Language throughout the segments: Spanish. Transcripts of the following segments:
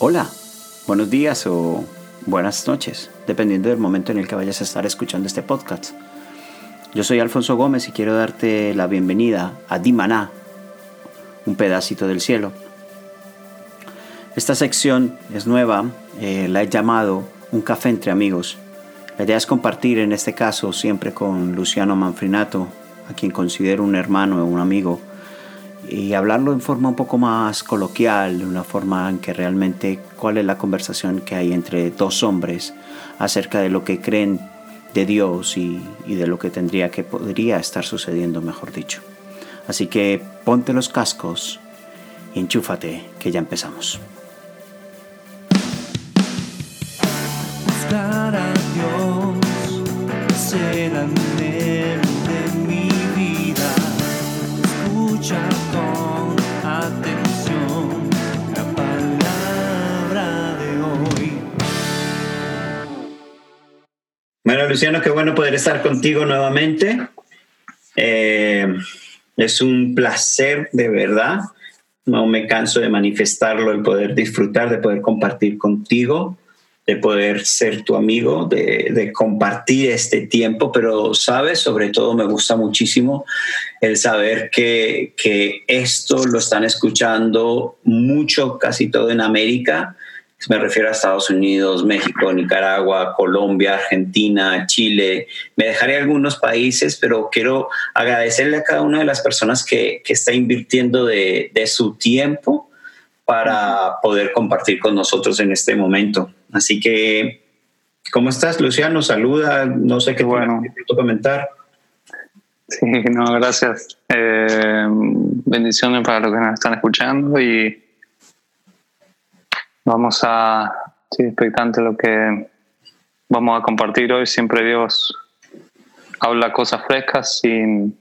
Hola, buenos días o buenas noches, dependiendo del momento en el que vayas a estar escuchando este podcast. Yo soy Alfonso Gómez y quiero darte la bienvenida a Dimaná, un pedacito del cielo. Esta sección es nueva, eh, la he llamado Un café entre amigos. La idea es compartir en este caso siempre con Luciano Manfrinato, a quien considero un hermano o un amigo, y hablarlo en forma un poco más coloquial, de una forma en que realmente cuál es la conversación que hay entre dos hombres acerca de lo que creen de Dios y, de lo que tendría que podría estar sucediendo, mejor dicho. Así que ponte los cascos y enchúfate, que ya empezamos. buscar a Dios será Con atención la palabra de hoy. Bueno, Luciano, qué bueno poder estar contigo nuevamente. Eh, es un placer, de verdad. No me canso de manifestarlo, el poder disfrutar, de poder compartir contigo, de poder ser tu amigo, de, compartir este tiempo, pero, sabes, sobre todo me gusta muchísimo el saber que, que esto lo están escuchando mucho, casi todo en América. Me refiero a Estados Unidos, México, Nicaragua, Colombia, Argentina, Chile. Me dejaré algunos países, pero quiero agradecerle a cada una de las personas que, que está invirtiendo de su tiempo para poder compartir con nosotros en este momento. Así que, ¿cómo estás, Luciano? Saluda, no sé qué Bueno. te comentar. Sí, no, gracias. Eh, bendiciones para los que nos están escuchando y vamos a, sí, expectante lo que vamos a compartir hoy. Siempre Dios habla cosas frescas y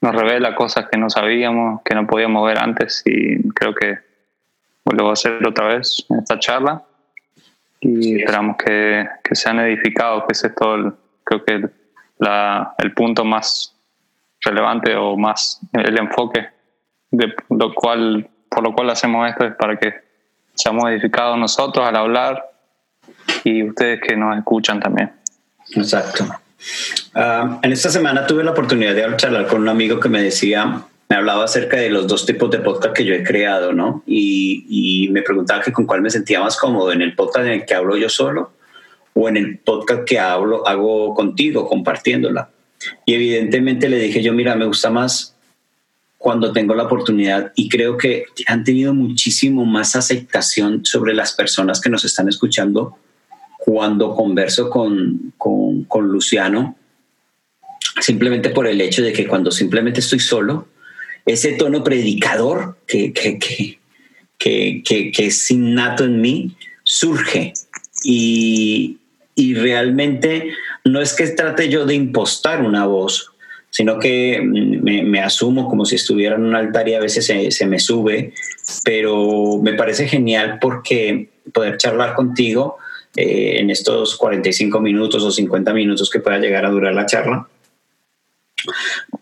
nos revela cosas que no sabíamos, que no podíamos ver antes y creo que lo va a hacer otra vez en esta charla y esperamos que, que sean edificados, que ese es todo, el- creo que la, el punto más relevante o más el enfoque de lo cual, por lo cual hacemos esto es para que seamos edificados nosotros al hablar y ustedes que nos escuchan también. Exacto. Ah, en esta semana tuve la oportunidad de charlar con un amigo que me decía, me hablaba acerca de los dos tipos de podcast que yo he creado, ¿no? Y, y me preguntaba que con cuál me sentía más cómodo, en el podcast en el que hablo yo solo o en el podcast que hablo, hago contigo, compartiéndola. Y evidentemente le dije yo, mira, me gusta más cuando tengo la oportunidad y creo que han tenido muchísimo más aceptación sobre las personas que nos están escuchando cuando converso con, con, con Luciano, simplemente por el hecho de que cuando simplemente estoy solo, ese tono predicador que, que, que, que, es innato en mí surge. Y, y realmente no es que trate yo de impostar una voz, sino que me, me asumo como si estuviera en un altar y a veces se, se me sube, pero me parece genial porque poder charlar contigo eh, en estos 45 minutos o 50 minutos que pueda llegar a durar la charla,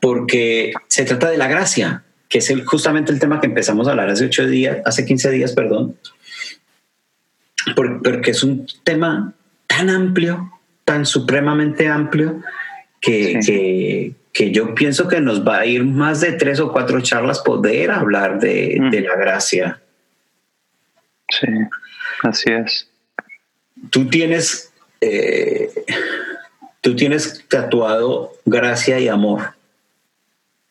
porque se trata de la gracia, que es el, justamente el tema que empezamos a hablar hace ocho días, hace 15 días, perdón, por- porque es un tema tan amplio, tan supremamente amplio, que, Sí. que, que yo pienso que nos va a ir más de tres o cuatro charlas poder hablar de, Mm. de la gracia. Sí, así es. Tú tienes, eh, tú tienes tatuado gracia y amor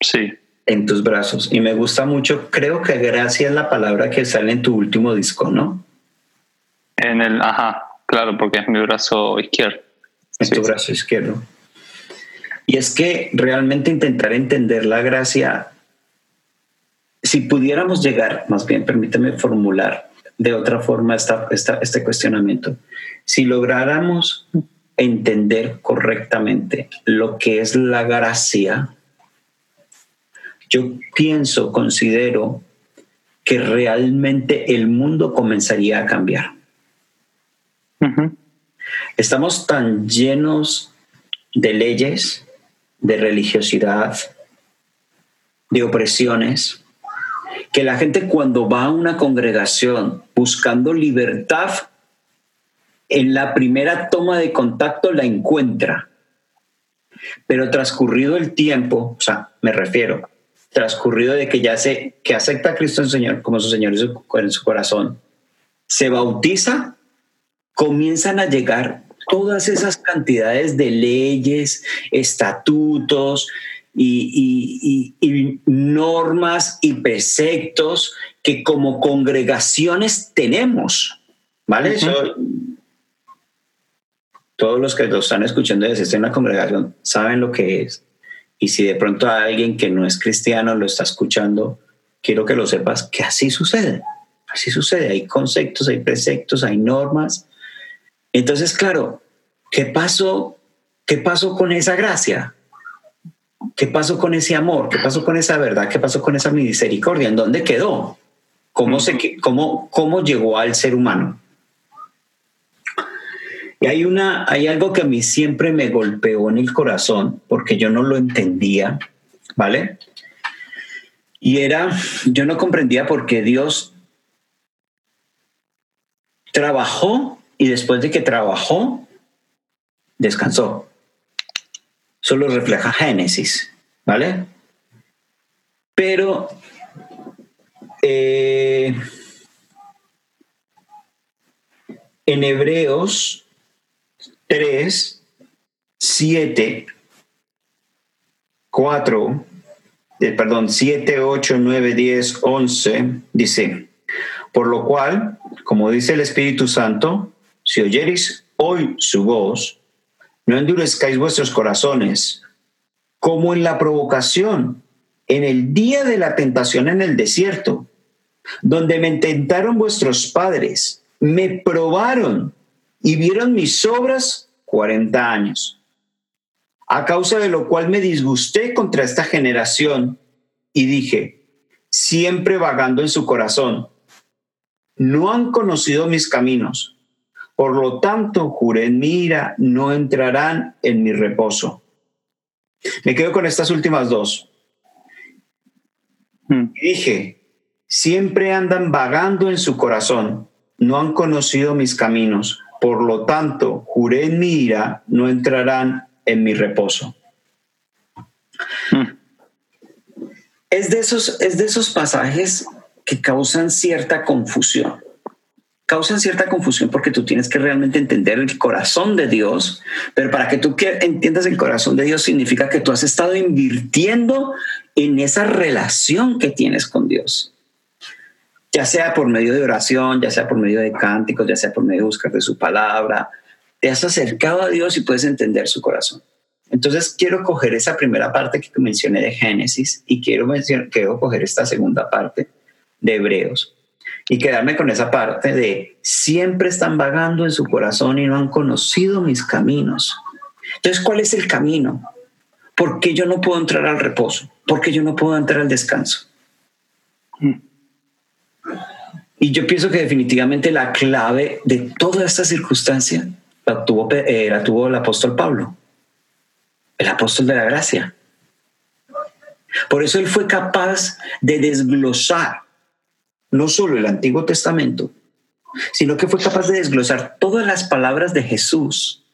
Sí, en tus brazos y me gusta mucho. Creo que gracia es la palabra que sale en tu último disco, ¿no? en el, ajá, claro, porque es mi brazo izquierdo. En Sí, tu brazo izquierdo. Y es que realmente intentar entender la gracia, si pudiéramos llegar, más bien permíteme formular de otra forma esta, esta- este cuestionamiento, si lográramos entender correctamente lo que es la gracia, yo pienso, considero que realmente el mundo comenzaría a cambiar. Estamos tan llenos de leyes, de religiosidad, de opresiones, que la gente cuando va a una congregación buscando libertad, en la primera toma de contacto la encuentra. Pero transcurrido el tiempo, o sea, me refiero, transcurrido de que ya se, que acepta a Cristo Señor como su Señor en su corazón, se bautiza, comienzan a llegar todas esas cantidades de leyes, estatutos y, normas y preceptos que como congregaciones tenemos. ¿Vale? todos los que lo están escuchando desde en la congregación saben lo que es. Y si de pronto alguien que no es cristiano lo está escuchando, quiero que lo sepas que así sucede. Así sucede. Hay conceptos, hay preceptos, hay normas. Entonces, claro, ¿qué pasó? ¿Qué pasó con esa gracia? ¿Qué pasó con ese amor? ¿Qué pasó con esa verdad? ¿Qué pasó con esa misericordia? ¿En dónde quedó? ¿Cómo, se, cómo, cómo llegó al ser humano? Y hay, una, hay algo que a mí siempre me golpeó en el corazón porque yo no lo entendía, ¿vale? Y era, yo no comprendía por qué Dios trabajó y después de que trabajó, descansó. Solo refleja Génesis, ¿vale? Pero eh, en Hebreos 3, 7, 4, perdón, 7, 8, 9, 10, 11, dice, por lo cual, como dice el Espíritu Santo, si oyereis hoy su voz, no endurezcáis vuestros corazones, como en la provocación, en el día de la tentación en el desierto, donde me intentaron vuestros padres, me probaron y vieron mis obras cuarenta años. A causa de lo cual me disgusté contra esta generación y dije, siempre vagando en su corazón, no han conocido mis caminos. Por lo tanto, juré en mi ira, no entrarán en mi reposo. Me quedo con estas últimas dos. Hmm. dije, siempre andan vagando en su corazón, no han conocido mis caminos. Por lo tanto, juré en mi ira, no entrarán en mi reposo. Hmm. Es, de esos, es de esos pasajes que causan cierta confusión. Causan cierta confusión porque tú tienes que realmente entender el corazón de Dios, pero para que tú entiendas el corazón de Dios significa que tú has estado invirtiendo en esa relación que tienes con Dios ya sea por medio de oración, ya sea por medio de cánticos, ya sea por medio de buscar de su palabra, te has acercado a Dios y puedes entender su corazón. Entonces quiero coger esa primera parte que mencioné de Génesis y quiero, quiero coger esta segunda parte de Hebreos y quedarme con esa parte de siempre están vagando en su corazón y no han conocido mis caminos. Entonces, ¿cuál es el camino? ¿Por qué yo no puedo entrar al reposo? ¿Por qué yo no puedo entrar al descanso? Y yo pienso que definitivamente la clave de toda esta circunstancia la tuvo, eh, la tuvo el apóstol Pablo, el apóstol de la gracia. Por eso él fue capaz de desglosar no solo el Antiguo Testamento, sino que fue capaz de desglosar todas las palabras de Jesús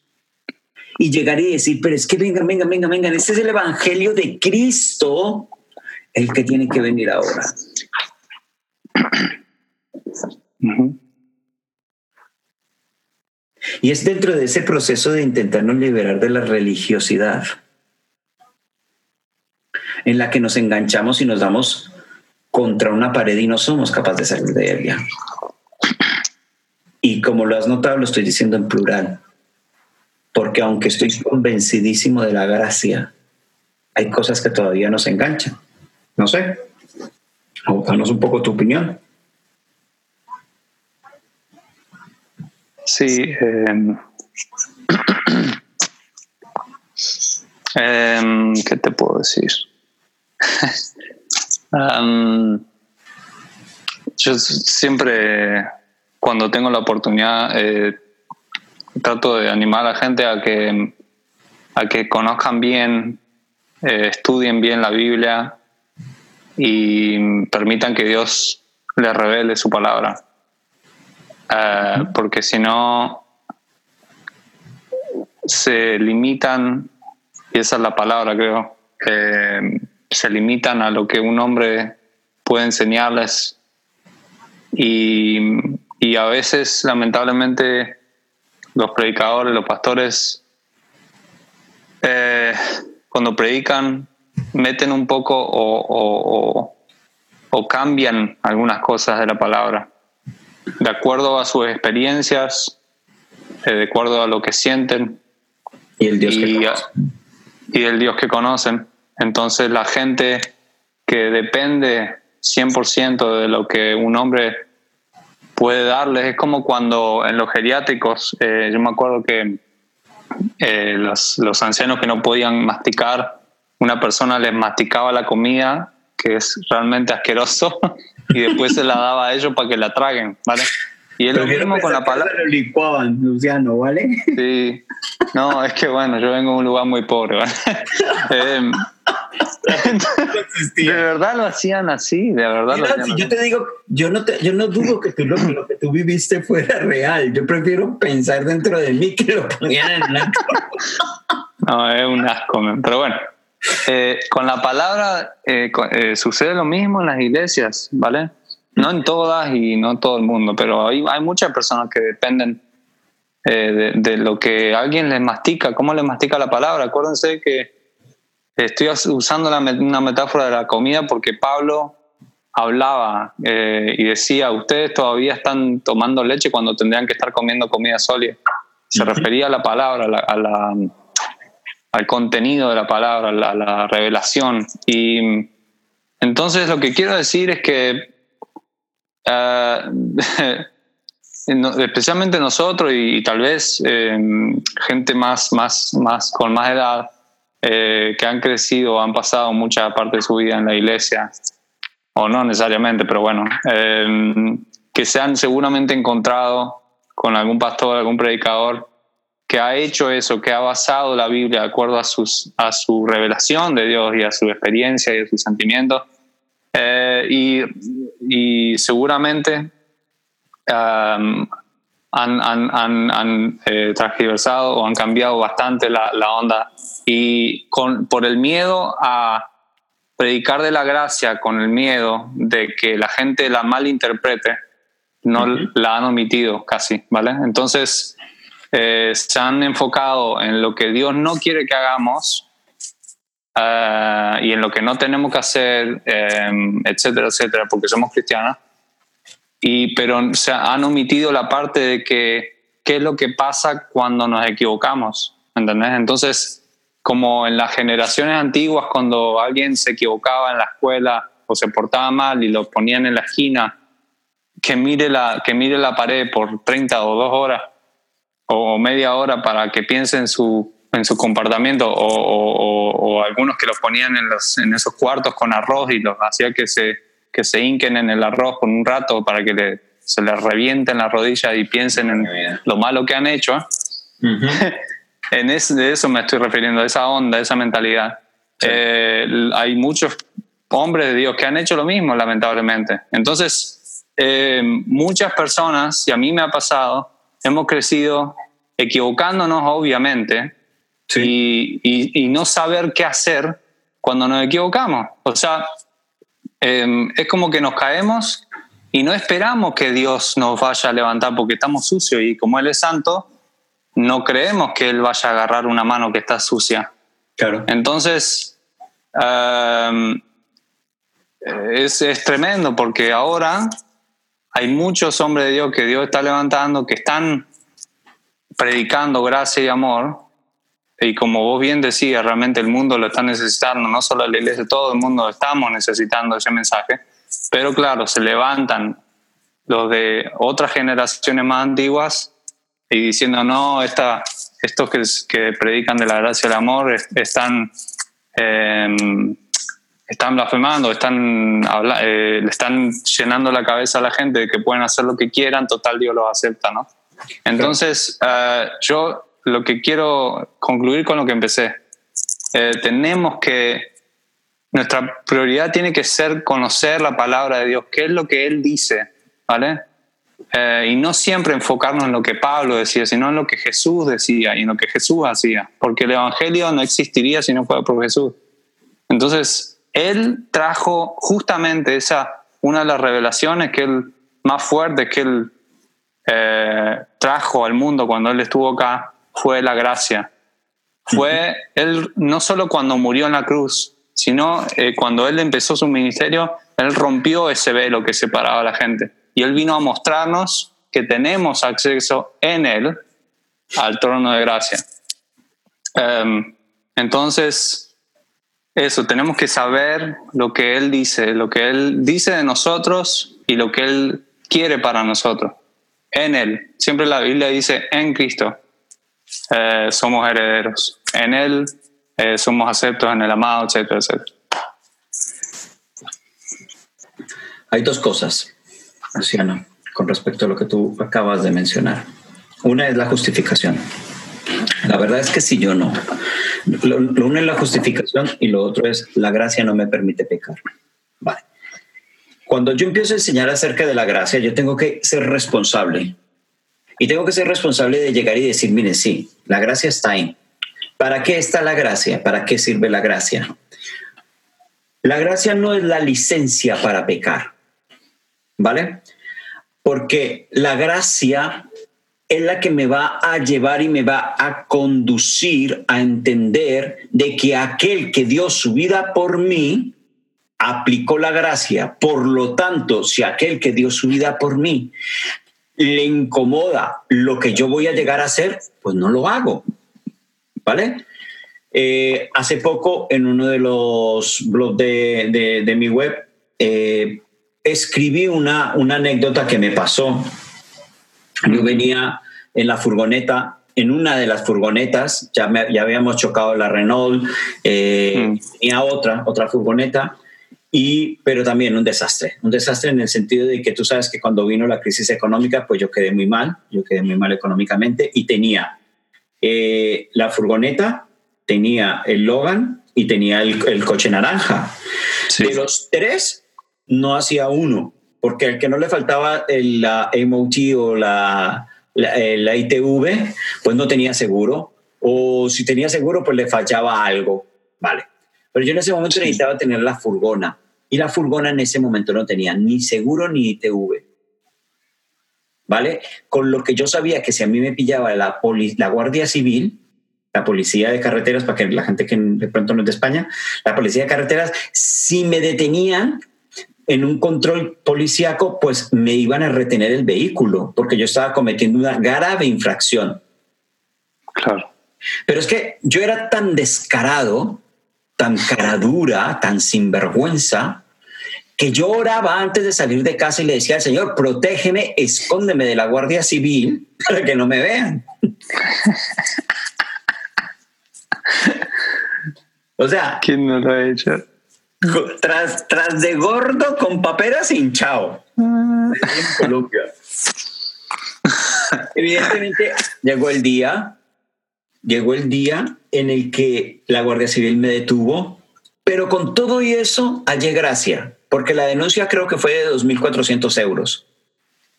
y llegar y decir, pero es que venga, venga, venga, venga, ese es el Evangelio de Cristo el que tiene que venir ahora. Y es dentro de ese proceso de intentarnos liberar de la religiosidad, en la que nos enganchamos y nos damos contra una pared y no somos capaces de salir de ella. Y como lo has notado, lo estoy diciendo en plural, porque aunque estoy convencidísimo de la gracia, hay cosas que todavía nos enganchan. No sé, un poco tu opinión. Sí. Em, em, ¿Qué te puedo decir? yo siempre, cuando tengo la oportunidad, eh, trato de animar a la gente a que, a que conozcan bien, eh, estudien bien la Biblia y permitan que Dios les revele su palabra. Eh, porque si no, se limitan, y esa es la palabra creo, eh, se limitan a lo que un hombre puede enseñarles. Y, y a veces lamentablemente los predicadores, los pastores, eh, cuando predican meten un poco o, o, cambian algunas cosas de la palabra, de acuerdo a sus experiencias, eh, de acuerdo a lo que sienten. Y el Dios que conocen. Y el Dios que conocen. Entonces la gente que depende 100% de lo que un hombre puede darles, es como cuando en los geriátricos, eh, yo me acuerdo que eh, los, los ancianos que no podían masticar una persona les masticaba la comida, que es realmente asqueroso, y después se la daba a ellos para que la traguen, ¿vale? Y es lo mismo con la palabra. Lo licuaban, Luciano, ¿vale? Sí. No, es que bueno, yo vengo de un lugar muy pobre, ¿vale? Em, de verdad lo hacían así, de verdad lo hacían Yo te digo, yo no, te, yo no dudo que tú lo, lo, que tú viviste fuera real. Yo prefiero pensar dentro de mí que lo ponían en la No, es un asco, pero bueno. Eh, con la palabra eh, eh, sucede lo mismo en las iglesias, ¿vale? No en todas y no todo el mundo, pero hay, hay muchas personas que dependen de, lo que alguien les mastica, cómo les mastica la palabra. Acuérdense que estoy usando una metáfora de la comida porque Pablo hablaba y decía, ustedes todavía están tomando leche cuando tendrían que estar comiendo comida sólida. Se refería a la palabra, a la al contenido de la palabra, a la, revelación. Y entonces lo que quiero decir es que eh, especialmente nosotros y, tal vez em, gente más, más, más con más edad eh, que han crecido, han pasado mucha parte de su vida en la iglesia, o no necesariamente, pero bueno, em, que se han seguramente encontrado con algún pastor, algún predicador que ha hecho eso, que ha basado la Biblia de acuerdo a, sus, a su revelación de Dios y a su experiencia y a sus sentimientos. Eh, y, y, seguramente um, han, han, han, eh, transversado o han cambiado bastante la, la onda. Y con, por el miedo a predicar de la gracia, con el miedo de que la gente la malinterprete, no la han omitido casi, ¿vale? Entonces, eh, se han enfocado en lo que Dios no quiere que hagamos uh, y en lo que no tenemos que hacer, um, etcétera, etcétera, porque somos cristianos. Y, pero se han omitido la parte de que qué es lo que pasa cuando nos equivocamos, ¿entendés? Entonces, como en las generaciones antiguas, cuando alguien se equivocaba en la escuela o se portaba mal y lo ponían en la esquina, que mire la, que mire la pared por 30 o 2 horas o media hora para que piense en su, en su comportamiento o, algunos que los ponían en, los, en esos cuartos con arroz y los hacía que se, que se hinquen en el arroz por un rato para que le, se les revienten las rodillas y piensen en lo malo que han hecho. en ese, de eso me estoy refiriendo, esa onda, esa mentalidad. Eh, hay muchos hombres de Dios que han hecho lo mismo, lamentablemente. Entonces, eh, muchas personas, y a mí me ha pasado, hemos crecido equivocándonos, obviamente, y, no saber qué hacer cuando nos equivocamos. O sea, em, es como que nos caemos y no esperamos que Dios nos vaya a levantar porque estamos sucios y como Él es santo, no creemos que Él vaya a agarrar una mano que está sucia. Claro. Entonces, em, es, es tremendo porque ahora hay muchos hombres de Dios que Dios está levantando, que están predicando gracia y amor. Y como vos bien decías, realmente el mundo lo está necesitando, no solo la iglesia, todo el mundo estamos necesitando ese mensaje. Pero claro, se levantan los de otras generaciones más antiguas y diciendo, no, estos que, predican de la gracia y el amor están... Eh, están blasfemando, están, eh, le están llenando la cabeza a la gente de que pueden hacer lo que quieran, total Dios los acepta, ¿no? Entonces, uh, yo lo que quiero concluir con lo que empecé, eh, tenemos que nuestra prioridad tiene que ser conocer la palabra de Dios, qué es lo que Él dice, ¿vale? Eh, y no siempre enfocarnos en lo que Pablo decía, sino en lo que Jesús decía y en lo que Jesús hacía, porque el Evangelio no existiría si no fuera por Jesús. Entonces, Él trajo justamente esa, una de las revelaciones que Él, más fuerte que Él eh, trajo al mundo cuando Él estuvo acá, fue la gracia. Fue Él, no solo cuando murió en la cruz, sino eh, cuando Él empezó su ministerio, Él rompió ese velo que separaba a la gente y Él vino a mostrarnos que tenemos acceso en Él al trono de gracia. Em, entonces, eso, tenemos que saber lo que Él dice, lo que Él dice de nosotros y lo que Él quiere para nosotros. En Él. Siempre la Biblia dice, en Cristo eh, somos herederos. En Él eh, somos aceptos en el amado, etcétera, etcétera. Hay dos cosas. Luciano, con respecto a lo que tú acabas de mencionar. Una es la justificación. La verdad es que si yo no. Lo, uno es la justificación y lo otro es la gracia no me permite pecar. Vale. Cuando yo empiezo a enseñar acerca de la gracia, yo tengo que ser responsable. Y tengo que ser responsable de llegar y decir, mire, sí, la gracia está ahí. ¿Para qué está la gracia? ¿Para qué sirve la gracia? La gracia no es la licencia para pecar. ¿vale? Porque la gracia es la que me va a llevar y me va a conducir a entender de que aquel que dio su vida por mí aplicó la gracia. Por lo tanto, si aquel que dio su vida por mí le incomoda lo que yo voy a llegar a hacer, pues no lo hago. ¿Vale? Eh, hace poco en uno de los blogs de, mi web eh, escribí una, una anécdota que me pasó. Yo venía en la furgoneta, en una de las furgonetas, ya, ya habíamos chocado la Renault, eh, mm. tenía otra, otra furgoneta, y, pero también un desastre, un desastre en el sentido de que tú sabes que cuando vino la crisis económica, pues yo quedé muy mal, yo quedé muy mal económicamente y tenía eh, la furgoneta, tenía el Logan y tenía el, coche naranja. De los tres, no hacía uno, porque al que no le faltaba la MOT o la, la, ITV, pues no tenía seguro, o si tenía seguro, pues le fallaba algo, ¿vale? Pero yo en ese momento necesitaba tener la furgona, y la furgona en ese momento no tenía ni seguro ni ITV. ¿Vale? Con lo que yo sabía que si a mí me pillaba la, la Guardia Civil, la policía de carreteras, para que la gente que de pronto no es de España, la policía de carreteras, si me detenían, en un control policíaco, pues me iban a retener el vehículo porque yo estaba cometiendo una grave infracción. Claro. Pero es que yo era tan descarado, tan caradura, tan sinvergüenza, que yo oraba antes de salir de casa y le decía al Señor, protégeme, escóndeme de la Guardia Civil para que no me vean. o sea... ¿Quién no lo ha hecho? Tras, tras de gordo con paperas hinchado. En Colombia. Evidentemente llegó el día, llegó el día en el que la Guardia Civil me detuvo, pero con todo y eso hallé gracia, porque la denuncia creo que fue de 2.400 euros,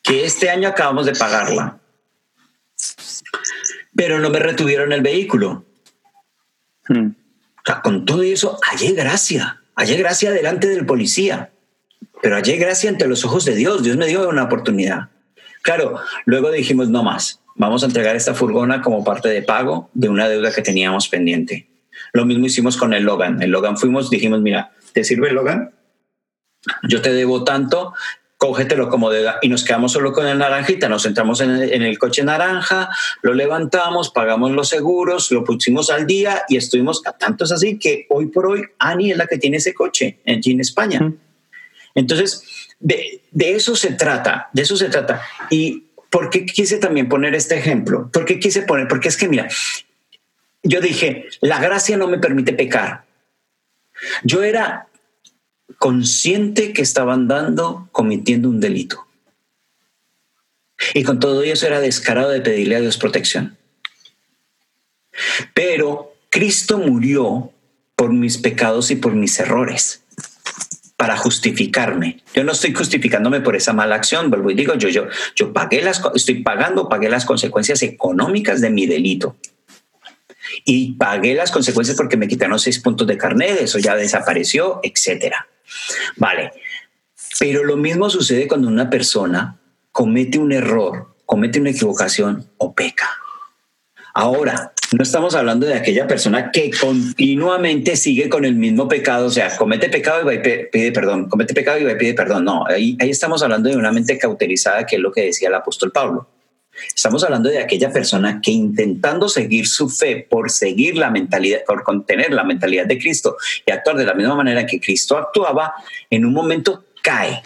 que este año acabamos de pagarla. Pero no me retuvieron el vehículo. Hmm. con todo y eso hallé gracia. Hallé gracia delante del policía, pero hallé gracia ante los ojos de Dios. Dios me dio una oportunidad. Claro, luego dijimos, no más, vamos a entregar esta furgona como parte de pago de una deuda que teníamos pendiente. Lo mismo hicimos con el Logan. El Logan fuimos, dijimos, mira, ¿te sirve el Logan? Yo te debo tanto, cógetelo como de y nos quedamos solo con el naranjita, nos entramos en el, coche naranja, lo levantamos, pagamos los seguros, lo pusimos al día y estuvimos a tantos así que hoy por hoy Ani es la que tiene ese coche en España. Entonces, de, de, eso se trata, de eso se trata. ¿Y por qué quise también poner este ejemplo? ¿Por qué quise poner? Porque es que, mira, yo dije, la gracia no me permite pecar. Yo era consciente que estaba andando cometiendo un delito. Y con todo eso era descarado de pedirle a Dios protección. Pero Cristo murió por mis pecados y por mis errores para justificarme. Yo no estoy justificándome por esa mala acción, vuelvo y digo, yo, yo, yo pagué las, estoy pagando, pagué las consecuencias económicas de mi delito. Y pagué las consecuencias porque me quitaron seis puntos de carnet, eso ya desapareció, etcétera. Vale. Pero lo mismo sucede cuando una persona comete un error, comete una equivocación o peca. Ahora, no estamos hablando de aquella persona que continuamente sigue con el mismo pecado, o sea, comete pecado y va pide perdón, comete pecado y va pide perdón. No, ahí, ahí estamos hablando de una mente cauterizada, que es lo que decía el apóstol Pablo. Estamos hablando de aquella persona que intentando seguir su fe por seguir la mentalidad, por contener la mentalidad de Cristo y actuar de la misma manera que Cristo actuaba, en un momento cae,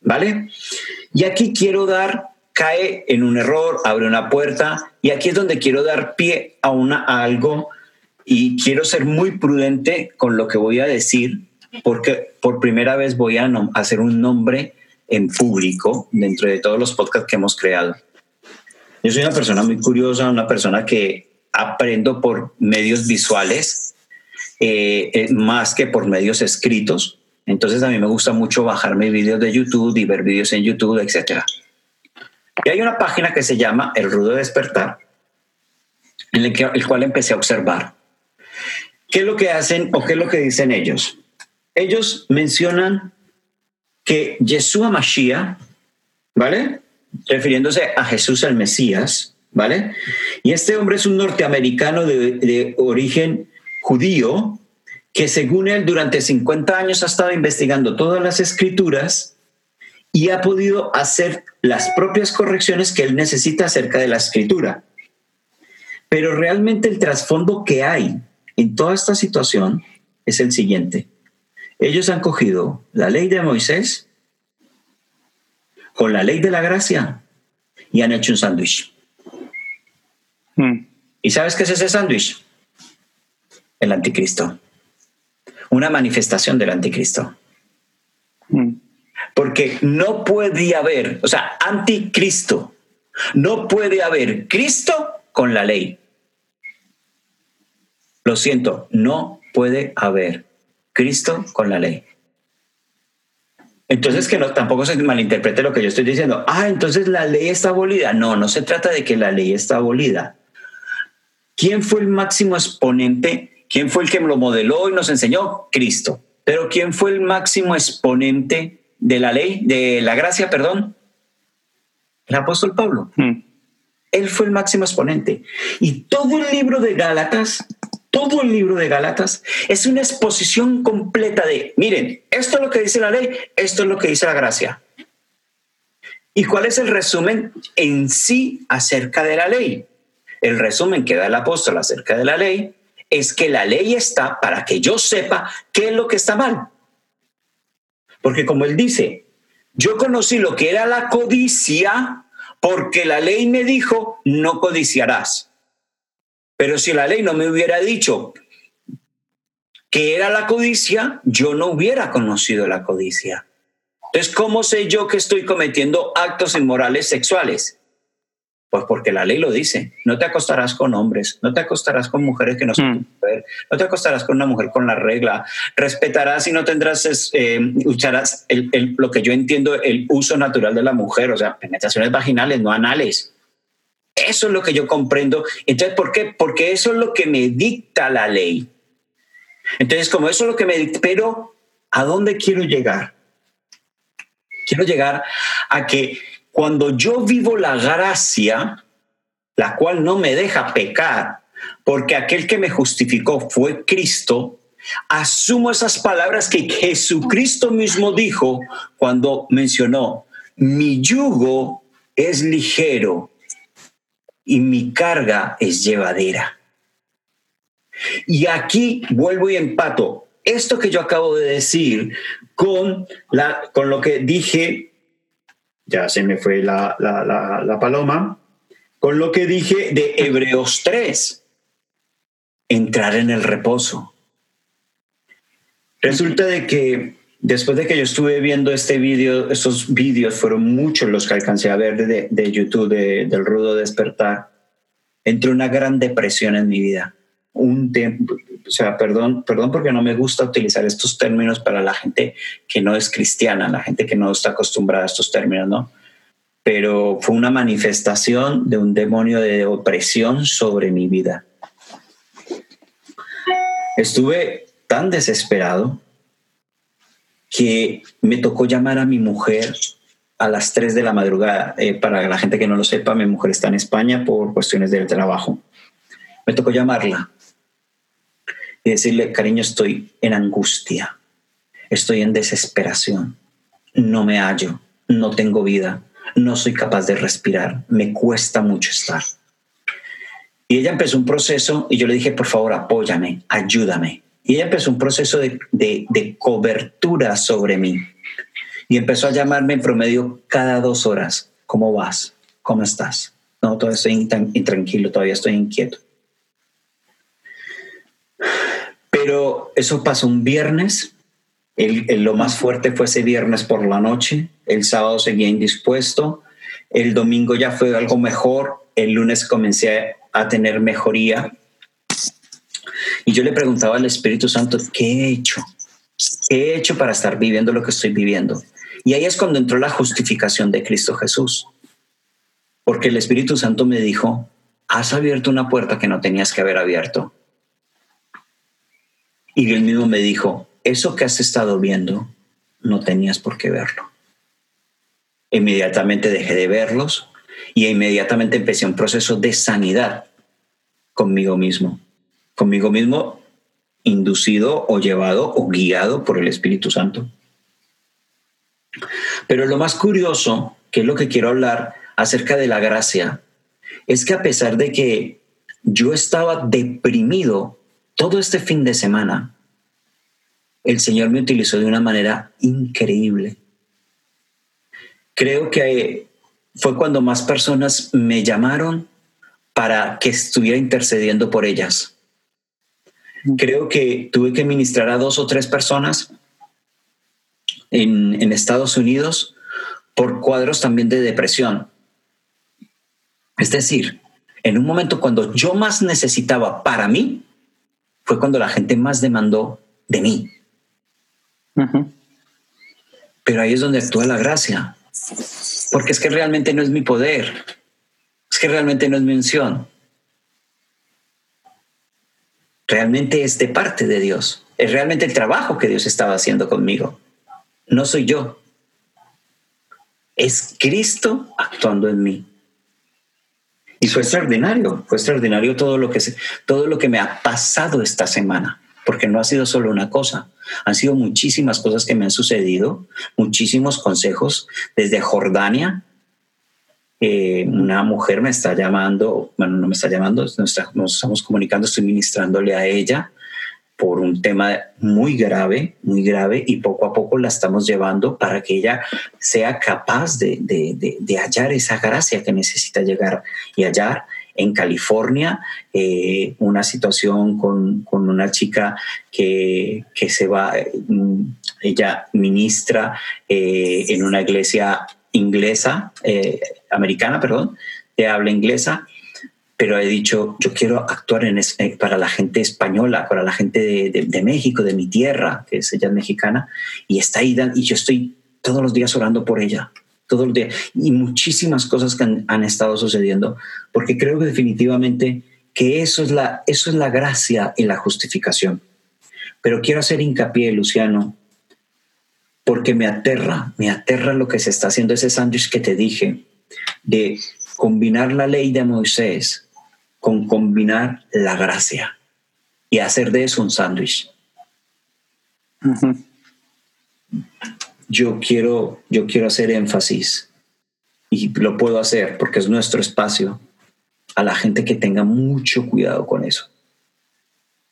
¿vale? Y aquí quiero dar cae en un error, abre una puerta y aquí es donde quiero dar pie a, una, algo y quiero ser muy prudente con lo que voy a decir porque por primera vez voy a hacer un nombre en público dentro de todos los podcasts que hemos creado. Yo soy una persona muy curiosa, una persona que aprendo por medios visuales eh, eh, más que por medios escritos. Entonces a mí me gusta mucho bajarme vídeos de YouTube y ver vídeos en YouTube, etcétera. Y hay una página que se llama El Rudo Despertar, en el, que, cual empecé a observar. ¿Qué es lo que hacen o qué es lo que dicen ellos? Ellos mencionan que Yeshua Mashiach, ¿vale? Refiriéndose a Jesús el Mesías, ¿vale? Y este hombre es un norteamericano de, de origen judío que según él durante 50 años ha estado investigando todas las escrituras y ha podido hacer las propias correcciones que él necesita acerca de la escritura. Pero realmente el trasfondo que hay en toda esta situación es el siguiente. Ellos han cogido la ley de Moisés con la ley de la gracia y han hecho un sándwich. Hmm. ¿Y sabes qué es ese sándwich? El anticristo. Una manifestación del anticristo. Hmm. Porque no puede haber, o sea, anticristo, no puede haber Cristo con la ley. Lo siento, no puede haber Cristo con la ley. Entonces que no, tampoco se malinterprete lo que yo estoy diciendo. Ah, entonces la ley está abolida. No, no se trata de que la ley está abolida. ¿Quién fue el máximo exponente? ¿Quién fue el que lo modeló y nos enseñó? Cristo. Pero ¿quién fue el máximo exponente de la ley, de la gracia, perdón, el apóstol Pablo. Hmm. Él fue el máximo exponente. Y todo el libro de Gálatas, todo el libro de Gálatas es una exposición completa de, miren, esto es lo que dice la ley, esto es lo que dice la gracia. ¿Y cuál es el resumen en sí acerca de la ley? El resumen que da el apóstol acerca de la ley es que la ley está para que yo sepa qué es lo que está mal. Porque como él dice, yo conocí lo que era la codicia porque la ley me dijo, no codiciarás. Pero si la ley no me hubiera dicho que era la codicia, yo no hubiera conocido la codicia. Entonces, ¿cómo sé yo que estoy cometiendo actos inmorales sexuales? Pues porque la ley lo dice. No te acostarás con hombres, no te acostarás con mujeres que no son mm. mujer, no te acostarás con una mujer con la regla. Respetarás y no tendrás, eh, usarás lo que yo entiendo, el uso natural de la mujer, o sea, penetraciones vaginales, no anales. Eso es lo que yo comprendo. Entonces, ¿por qué? Porque eso es lo que me dicta la ley. Entonces, como eso es lo que me dicta, pero ¿a dónde quiero llegar? Quiero llegar a que cuando yo vivo la gracia, la cual no me deja pecar, porque aquel que me justificó fue Cristo, asumo esas palabras que Jesucristo mismo dijo cuando mencionó, mi yugo es ligero y mi carga es llevadera. Y aquí vuelvo y empato esto que yo acabo de decir con, la, con lo que dije ya se me fue la, paloma, con lo que dije de Hebreos 3, entrar en el reposo. Resulta de que después de que yo estuve viendo este vídeo, estos vídeos fueron muchos los que alcancé a ver de, de YouTube del rudo despertar, entré una gran depresión en mi vida. un tiempo, o sea, perdón, perdón porque no me gusta utilizar estos términos para la gente que no es cristiana, la gente que no está acostumbrada a estos términos, ¿no? Pero fue una manifestación de un demonio de opresión sobre mi vida. Estuve tan desesperado que me tocó llamar a mi mujer a las 3 de la madrugada. Eh, para la gente que no lo sepa, mi mujer está en España por cuestiones del trabajo. Me tocó llamarla y decirle, cariño, estoy en angustia, estoy en desesperación, no me hallo, no tengo vida, no soy capaz de respirar, me cuesta mucho estar. Y ella empezó un proceso y yo le dije, por favor, apóyame, ayúdame. Y ella empezó un proceso de, de, cobertura sobre mí. Y empezó a llamarme en promedio cada dos horas. ¿Cómo vas? ¿Cómo estás? No, todavía estoy intranquilo, todavía estoy inquieto. Pero eso pasó un viernes. El, lo más fuerte fue ese viernes por la noche. El sábado seguía indispuesto. El domingo ya fue algo mejor. El lunes comencé a tener mejoría. Y yo le preguntaba al Espíritu Santo, ¿qué he hecho? ¿Qué he hecho para estar viviendo lo que estoy viviendo? Y ahí es cuando entró la justificación de Cristo Jesús. Porque el Espíritu Santo me dijo, has abierto una puerta que no tenías que haber abierto. Y él mismo me dijo, eso que has estado viendo, no tenías por qué verlo. Inmediatamente dejé de verlos y inmediatamente empecé un proceso de sanidad conmigo mismo. Conmigo mismo inducido o llevado o guiado por el Espíritu Santo. Pero lo más curioso, que es lo que quiero hablar acerca de la gracia, es que a pesar de que yo estaba deprimido todo este fin de semana, el Señor me utilizó de una manera increíble. Creo que fue cuando más personas me llamaron para que estuviera intercediendo por ellas. Creo que tuve que ministrar a dos o tres personas en, en Estados Unidos por cuadros también de depresión. Es decir, en un momento cuando yo más necesitaba para mí, fue cuando la gente más demandó de mí. Pero ahí es donde actúa la gracia. Porque es que realmente no es mi poder. Es que realmente no es mi unción. Realmente es de parte de Dios. Es realmente el trabajo que Dios estaba haciendo conmigo. No soy yo. Es Cristo actuando en mí. Y fue extraordinario, fue extraordinario todo lo que, todo lo que me ha pasado esta semana porque no ha sido solo una cosa, han sido muchísimas cosas que me han sucedido, muchísimos consejos desde Jordania. Eh, una mujer me está llamando, bueno, no me está llamando, nos, nos estamos comunicando, estoy ministrándole a ella por un tema muy grave, muy grave, y poco a poco la estamos llevando para que ella sea capaz de, de, de hallar esa gracia que necesita llegar y hallar en California, eh, una situación con, una chica que, se va, mm, ella ministra eh, en una iglesia inglesa, eh, americana, perdón, de habla inglesa, pero he dicho, yo quiero actuar en para la gente española, para la gente de, de, México, de mi tierra, que es ella mexicana, y está ahí, y yo estoy todos los días orando por ella, todo el día y muchísimas cosas que han, estado sucediendo, porque creo que definitivamente que eso es, la, eso es la gracia y la justificación. Pero quiero hacer hincapié, Luciano, porque me aterra, me aterra lo que se está haciendo, ese sándwich que te dije, de combinar la ley de Moisés con combinar la gracia y hacer de eso un sándwich yo quiero, yo quiero hacer énfasis y lo puedo hacer porque es nuestro espacio a la gente que tenga mucho cuidado con eso.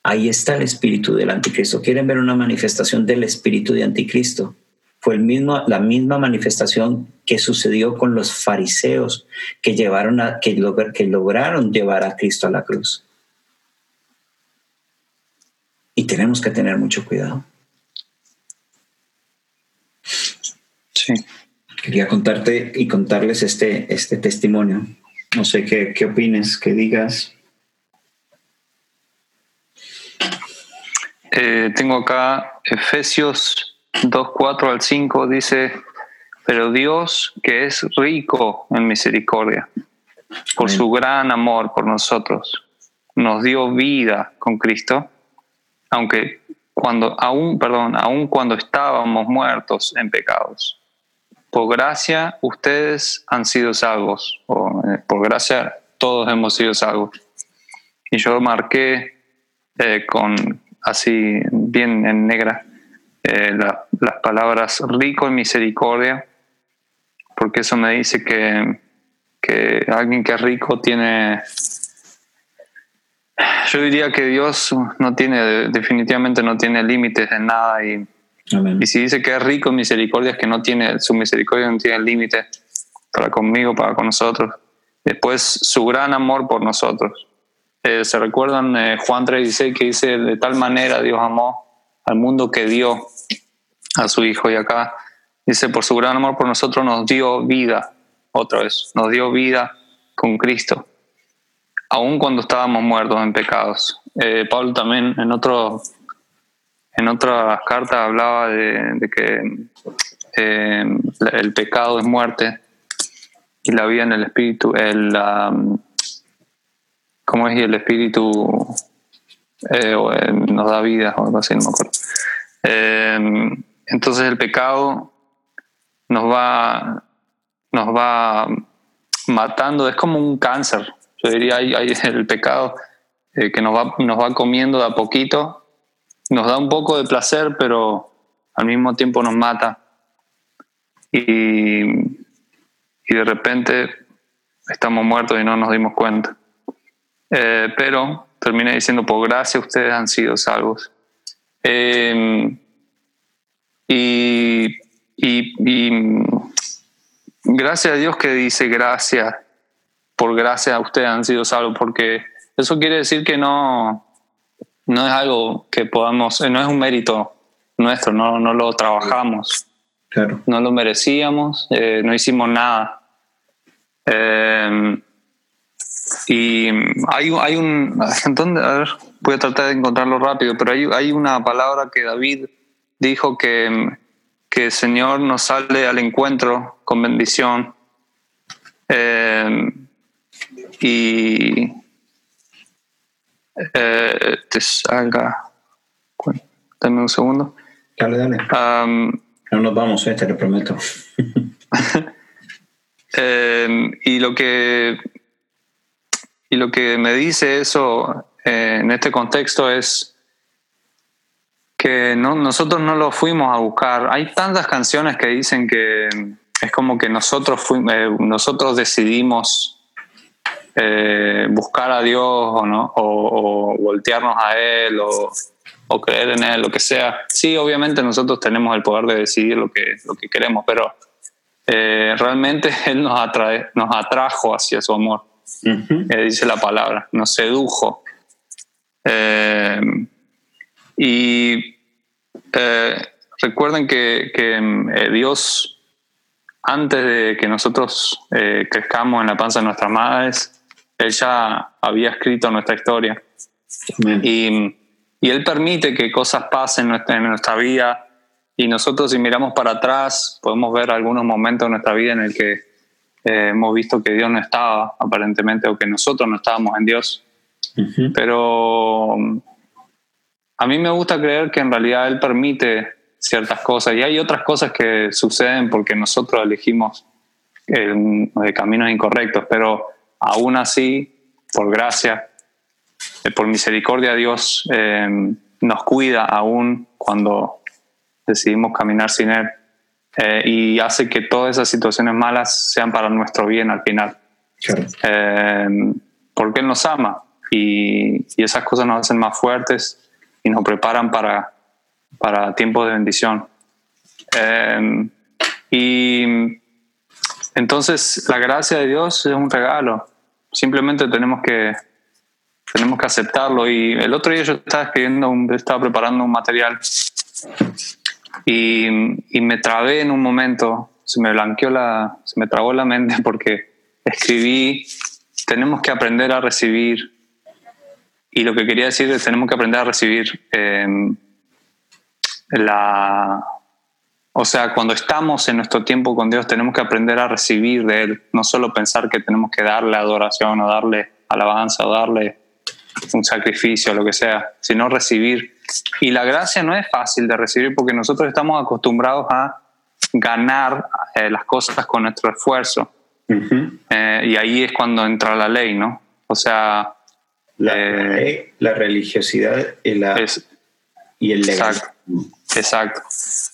Ahí está el espíritu del anticristo. ¿Quieren ver una manifestación del espíritu de anticristo? Fue el mismo, la misma manifestación que sucedió con los fariseos que, llevaron a, que, que lograron llevar a Cristo a la cruz. Y tenemos que tener mucho cuidado. Sí. Quería contarte y contarles este, este testimonio. No sé qué, qué opines, qué digas. Eh, tengo acá Efesios 2, 4 al 5, dice, pero Dios que es rico en misericordia, por Amén. su gran amor por nosotros, nos dio vida con Cristo, aunque cuando aún, perdón, aún cuando estábamos muertos en pecados. Por gracia ustedes han sido salvos, o eh, por gracia todos hemos sido salvos. Y yo marqué eh, con así bien en negra eh, la- las palabras rico en misericordia, porque eso me dice que, que alguien que es rico tiene, yo diría que Dios no tiene, definitivamente no tiene límites en nada y, Amén. y si dice que es rico en misericordia es que no tiene, su misericordia no tiene límites para conmigo, para con nosotros. Después su gran amor por nosotros. Eh, ¿Se recuerdan eh, Juan 3.16 que dice, de tal manera Dios amó al mundo que dio a su Hijo? Y acá dice, por su gran amor por nosotros nos dio vida, otra vez, nos dio vida con Cristo, aun cuando estábamos muertos en pecados. Eh, Pablo también en otro en otras cartas hablaba de, que eh, el pecado es muerte y la vida en el espíritu, el, um, ¿cómo es? Y el espíritu eh, nos da vida o algo así, no me acuerdo. Eh, entonces el pecado nos va, nos va matando, es como un cáncer. Yo diría, hay el pecado eh, que nos va, nos va comiendo de a poquito, nos da un poco de placer, pero al mismo tiempo nos mata. Y, y de repente estamos muertos y no nos dimos cuenta. Eh, pero termina diciendo, por gracia ustedes han sido salvos. Eh, y, y, y gracias a Dios que dice gracias, por gracia ustedes han sido salvos, porque eso quiere decir que no, no es algo que podamos, eh, no es un mérito nuestro, no, no lo trabajamos, Claro. no lo merecíamos, eh, no hicimos nada. Eh, y hay, hay un, ¿dónde? A ver, voy a tratar de encontrarlo rápido, pero hay, hay una palabra que David dijo que, que el Señor nos sale al encuentro con bendición. Eh, y eh, te salga. Dame un segundo. Dale, dale. No nos vamos, eh, te lo prometo. Y lo que y lo que me dice eso eh, en este contexto es que no, nosotros no lo fuimos a buscar. Hay tantas canciones que dicen que es como que nosotros eh, nosotros decidimos eh, buscar a Dios o no o, voltearnos a él o, o creer en él, lo que sea. Sí, obviamente nosotros tenemos el poder de decidir lo que, lo que queremos, pero eh, realmente Él nos, atrae, nos atrajo hacia su amor, Ujú. eh, dice la palabra, nos sedujo. Eh, y eh, recuerden que, que, eh, Dios, antes de que nosotros eh, crezcamos en la panza de nuestras madres, Él ya había escrito nuestra historia. Y, y Él permite que cosas pasen en nuestra, en nuestra vida y nosotros si miramos para atrás podemos ver algunos momentos de nuestra vida en el que eh, hemos visto que Dios no estaba aparentemente o que nosotros no estábamos en Dios. Ujú. Pero um, a mí me gusta creer que en realidad Él permite ciertas cosas y hay otras cosas que suceden porque nosotros elegimos eh, eh, caminos incorrectos, pero aún así, por gracia, eh, por misericordia Dios eh, nos cuida aún cuando decidimos caminar sin Él eh, y hace que todas esas situaciones malas sean para nuestro bien al final Claro. eh, porque Él nos ama y, y esas cosas nos hacen más fuertes y nos preparan para, para tiempos de bendición. Eh, y entonces la gracia de Dios es un regalo, simplemente tenemos que, tenemos que aceptarlo. Y el otro día yo estaba escribiendo, un- estaba preparando un material y, me trabé en un momento, se me blanqueó la, se me trabó la mente porque escribí, tenemos que aprender a recibir y lo que quería decir es tenemos que aprender a recibir em, la... O sea, cuando estamos en nuestro tiempo con Dios, tenemos que aprender a recibir de Él, no solo pensar que tenemos que darle adoración o darle alabanza o darle un sacrificio lo que sea, sino recibir. Y la gracia no es fácil de recibir porque nosotros estamos acostumbrados a ganar eh, las cosas con nuestro esfuerzo. Eh, y ahí es cuando entra la ley, ¿no? O sea, la, eh, la religiosidad y, la, y el legal. Exacto, exacto.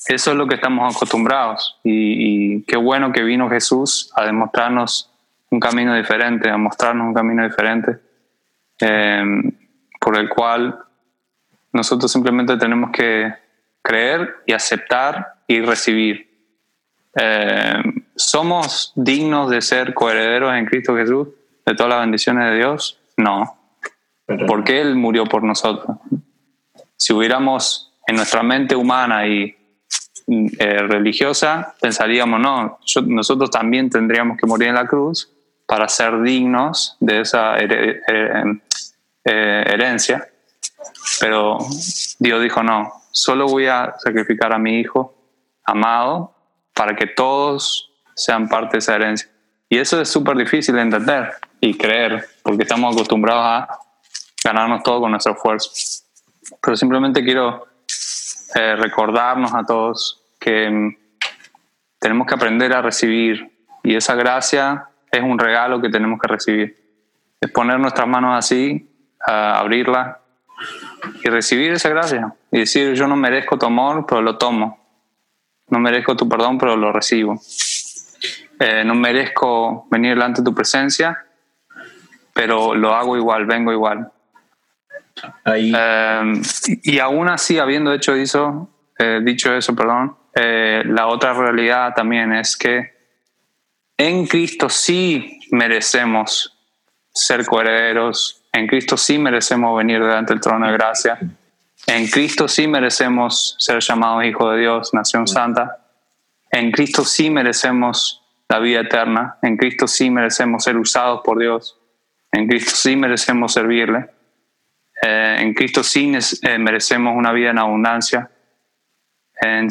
Eso es lo que estamos acostumbrados. Y, qué bueno que vino Jesús a demostrarnos un camino diferente, a mostrarnos un camino diferente, em, por el cual nosotros simplemente tenemos que creer y aceptar y recibir. Em, ¿Somos dignos de ser coherederos en Cristo Jesús, de todas las bendiciones de Dios? No porque Él murió por nosotros. Si hubiéramos en nuestra mente humana y eh, religiosa, pensaríamos, no, nosotros también tendríamos que morir en la cruz para ser dignos de esa eh, eh, herencia. Pero Dios dijo, no, solo voy a sacrificar a mi hijo amado para que todos sean parte de esa herencia. Y eso es súper difícil de entender y creer, porque estamos acostumbrados a ganarnos todo con nuestro esfuerzo. Pero simplemente quiero eh, recordarnos a todos que mm, tenemos que aprender a recibir y esa gracia es un regalo que tenemos que recibir. Es poner nuestras manos así, abrirla y recibir esa gracia y decir yo no merezco tu amor, pero lo tomo. No merezco tu perdón, pero lo recibo. Eh, no merezco venir delante de tu presencia, pero lo hago igual, vengo igual. Em, y aún así, habiendo hecho eso, eh, dicho eso, perdón, eh, la otra realidad también es que en Cristo sí merecemos ser coherederos, en Cristo sí merecemos venir delante del trono de gracia, en Cristo sí merecemos ser llamados hijos de Dios, nación santa, en Cristo sí merecemos la vida eterna, en Cristo sí merecemos ser usados por Dios, en Cristo sí merecemos servirle. Eh, en Cristo sí eh, merecemos una vida en abundancia. En,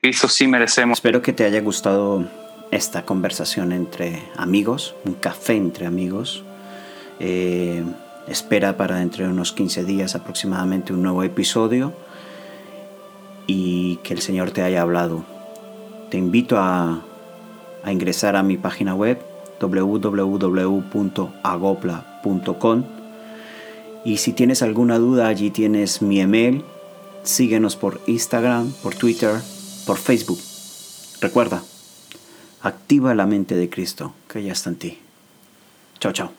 Cristo sí merecemos. Espero que te haya gustado esta conversación entre amigos, un café entre amigos. Eh, espera para dentro de unos 15 días aproximadamente un nuevo episodio y que el Señor te haya hablado. Te invito a, ingresar a mi página web www.agopla.com y si tienes alguna duda, allí tienes mi email. Síguenos por Instagram, por Twitter, por Facebook. Recuerda, activa la mente de Cristo, que ya está en ti. Chao, chao.